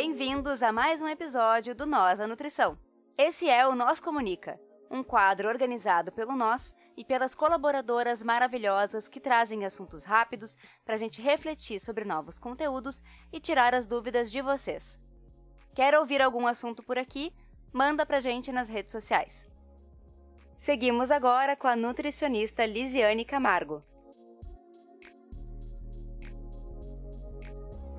Bem-vindos a mais um episódio do Nós a Nutrição. Esse é o Nós Comunica, um quadro organizado pelo Nós e pelas colaboradoras maravilhosas que trazem assuntos rápidos para a gente refletir sobre novos conteúdos e tirar as dúvidas de vocês. Quer ouvir algum assunto por aqui? Manda pra gente nas redes sociais. Seguimos agora com a nutricionista Lisiane Camargo.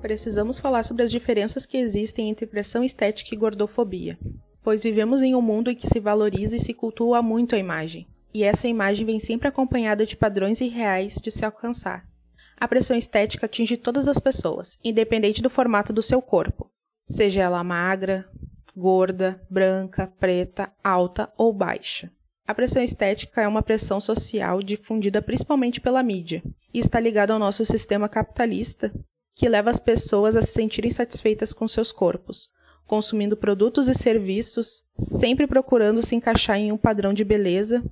Precisamos falar sobre as diferenças que existem entre pressão estética e gordofobia, pois vivemos em um mundo em que se valoriza e se cultua muito a imagem, e essa imagem vem sempre acompanhada de padrões irreais de se alcançar. A pressão estética atinge todas as pessoas, independente do formato do seu corpo, seja ela magra, gorda, branca, preta, alta ou baixa. A pressão estética é uma pressão social difundida principalmente pela mídia e está ligada ao nosso sistema capitalista, que leva as pessoas a se sentirem satisfeitas com seus corpos, consumindo produtos e serviços, sempre procurando se encaixar em um padrão de beleza,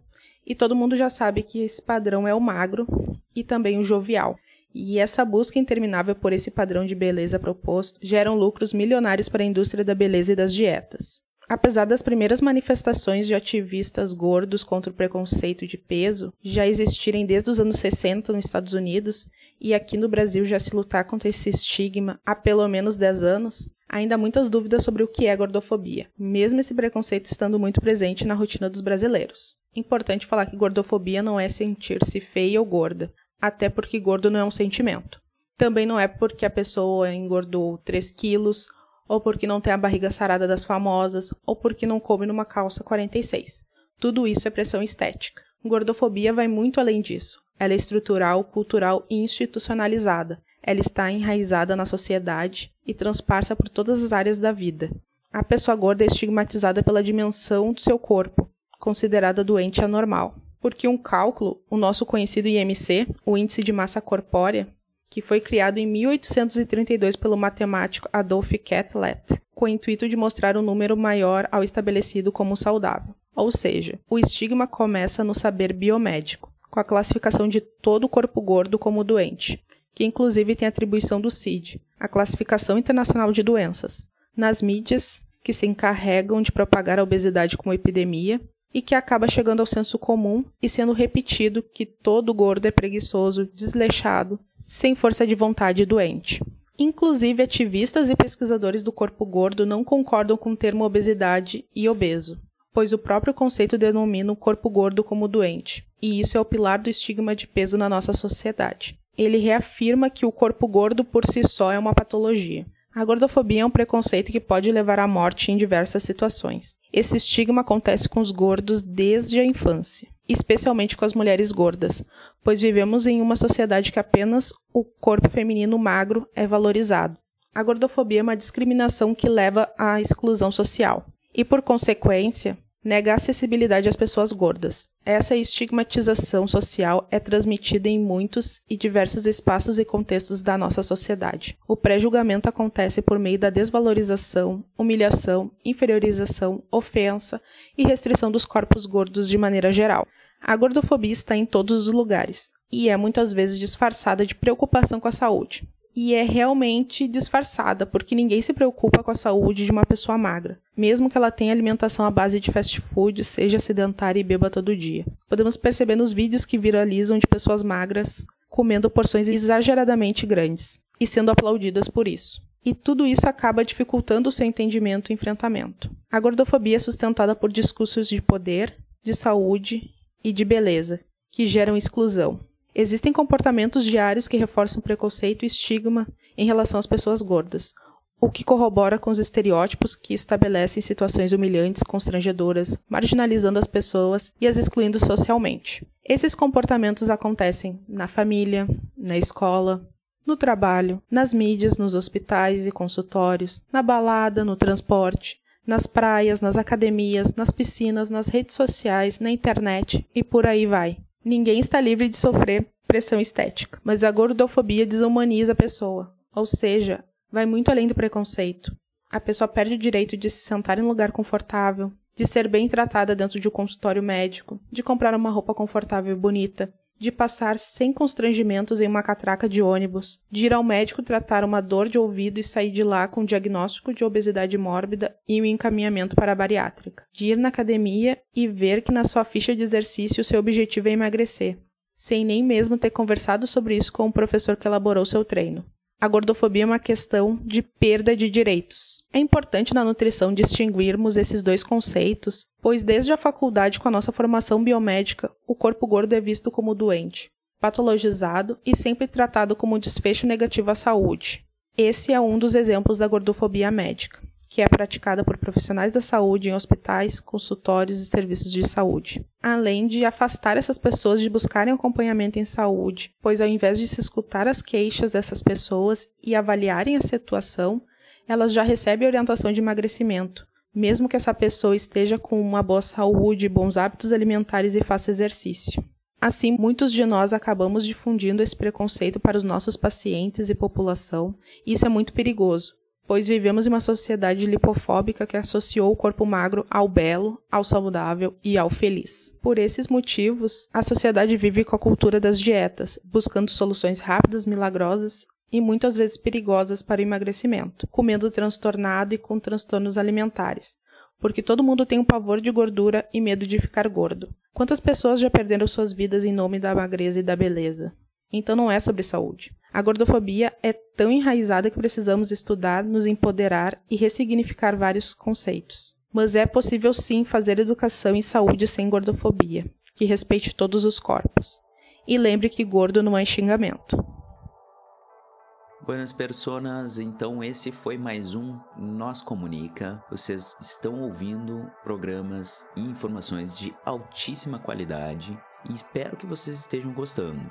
e todo mundo já sabe que esse padrão é o magro e também o jovial. E essa busca interminável por esse padrão de beleza proposto geram lucros milionários para a indústria da beleza e das dietas. Apesar das primeiras manifestações de ativistas gordos contra o preconceito de peso já existirem desde os anos 60 nos Estados Unidos e aqui no Brasil já se lutar contra esse estigma há pelo menos 10 anos, ainda há muitas dúvidas sobre o que é gordofobia, mesmo esse preconceito estando muito presente na rotina dos brasileiros. Importante falar que gordofobia não é sentir-se feia ou gorda, até porque gordo não é um sentimento. Também não é porque a pessoa engordou 3 quilos ou porque não tem a barriga sarada das famosas, ou porque não come numa calça 46. Tudo isso é pressão estética. Gordofobia vai muito além disso. Ela é estrutural, cultural e institucionalizada. Ela está enraizada na sociedade e transparsa por todas as áreas da vida. A pessoa gorda é estigmatizada pela dimensão do seu corpo, considerada doente anormal. Porque um cálculo, o nosso conhecido IMC, o Índice de Massa Corpórea, que foi criado em 1832 pelo matemático Adolf Catlett, com o intuito de mostrar um número maior ao estabelecido como saudável. Ou seja, o estigma começa no saber biomédico, com a classificação de todo o corpo gordo como doente, que inclusive tem atribuição do CID, a Classificação Internacional de Doenças, nas mídias que se encarregam de propagar a obesidade como epidemia e que acaba chegando ao senso comum e sendo repetido que todo gordo é preguiçoso, desleixado, sem força de vontade e doente. Inclusive, ativistas e pesquisadores do corpo gordo não concordam com o termo obesidade e obeso, pois o próprio conceito denomina o corpo gordo como doente, e isso é o pilar do estigma de peso na nossa sociedade. Ele reafirma que o corpo gordo por si só é uma patologia, a gordofobia é um preconceito que pode levar à morte em diversas situações. Esse estigma acontece com os gordos desde a infância, especialmente com as mulheres gordas, pois vivemos em uma sociedade que apenas o corpo feminino magro é valorizado. A gordofobia é uma discriminação que leva à exclusão social e, por consequência, nega acessibilidade às pessoas gordas. Essa estigmatização social é transmitida em muitos e diversos espaços e contextos da nossa sociedade. O pré-julgamento acontece por meio da desvalorização, humilhação, inferiorização, ofensa e restrição dos corpos gordos de maneira geral. A gordofobia está em todos os lugares e é muitas vezes disfarçada de preocupação com a saúde e é realmente disfarçada, porque ninguém se preocupa com a saúde de uma pessoa magra, mesmo que ela tenha alimentação à base de fast food, seja sedentária e beba todo dia. Podemos perceber nos vídeos que viralizam de pessoas magras comendo porções exageradamente grandes e sendo aplaudidas por isso. E tudo isso acaba dificultando o seu entendimento e enfrentamento. A gordofobia é sustentada por discursos de poder, de saúde e de beleza, que geram exclusão, Existem comportamentos diários que reforçam preconceito e estigma em relação às pessoas gordas, o que corrobora com os estereótipos que estabelecem situações humilhantes, constrangedoras, marginalizando as pessoas e as excluindo socialmente. Esses comportamentos acontecem na família, na escola, no trabalho, nas mídias, nos hospitais e consultórios, na balada, no transporte, nas praias, nas academias, nas piscinas, nas redes sociais, na internet e por aí vai. Ninguém está livre de sofrer pressão estética, mas a gordofobia desumaniza a pessoa, ou seja, vai muito além do preconceito. A pessoa perde o direito de se sentar em um lugar confortável, de ser bem tratada dentro de um consultório médico, de comprar uma roupa confortável e bonita, de passar sem constrangimentos em uma catraca de ônibus, de ir ao médico tratar uma dor de ouvido e sair de lá com diagnóstico de obesidade mórbida e um encaminhamento para a bariátrica, de ir na academia e ver que na sua ficha de exercício seu objetivo é emagrecer, sem nem mesmo ter conversado sobre isso com o professor que elaborou seu treino. A gordofobia é uma questão de perda de direitos. É importante na nutrição distinguirmos esses dois conceitos, pois desde a faculdade com a nossa formação biomédica, o corpo gordo é visto como doente, patologizado e sempre tratado como desfecho negativo à saúde. Esse é um dos exemplos da gordofobia médica que é praticada por profissionais da saúde em hospitais, consultórios e serviços de saúde, além de afastar essas pessoas de buscarem acompanhamento em saúde, pois ao invés de se escutar as queixas dessas pessoas e avaliarem a situação, elas já recebem orientação de emagrecimento, mesmo que essa pessoa esteja com uma boa saúde, bons hábitos alimentares e faça exercício. Assim, muitos de nós acabamos difundindo esse preconceito para os nossos pacientes e população, e isso é muito perigoso, pois vivemos em uma sociedade lipofóbica que associou o corpo magro ao belo, ao saudável e ao feliz. Por esses motivos, a sociedade vive com a cultura das dietas, buscando soluções rápidas, milagrosas e muitas vezes perigosas para o emagrecimento, comendo transtornado e com transtornos alimentares, porque todo mundo tem um pavor de gordura e medo de ficar gordo. Quantas pessoas já perderam suas vidas em nome da magreza e da beleza? Então não é sobre saúde. A gordofobia é tão enraizada que precisamos estudar, nos empoderar e ressignificar vários conceitos. Mas é possível sim fazer educação em saúde sem gordofobia, que respeite todos os corpos. E lembre que gordo não é xingamento. Buenas personas, então esse foi mais um Nós Comunica. Vocês estão ouvindo programas e informações de altíssima qualidade e espero que vocês estejam gostando.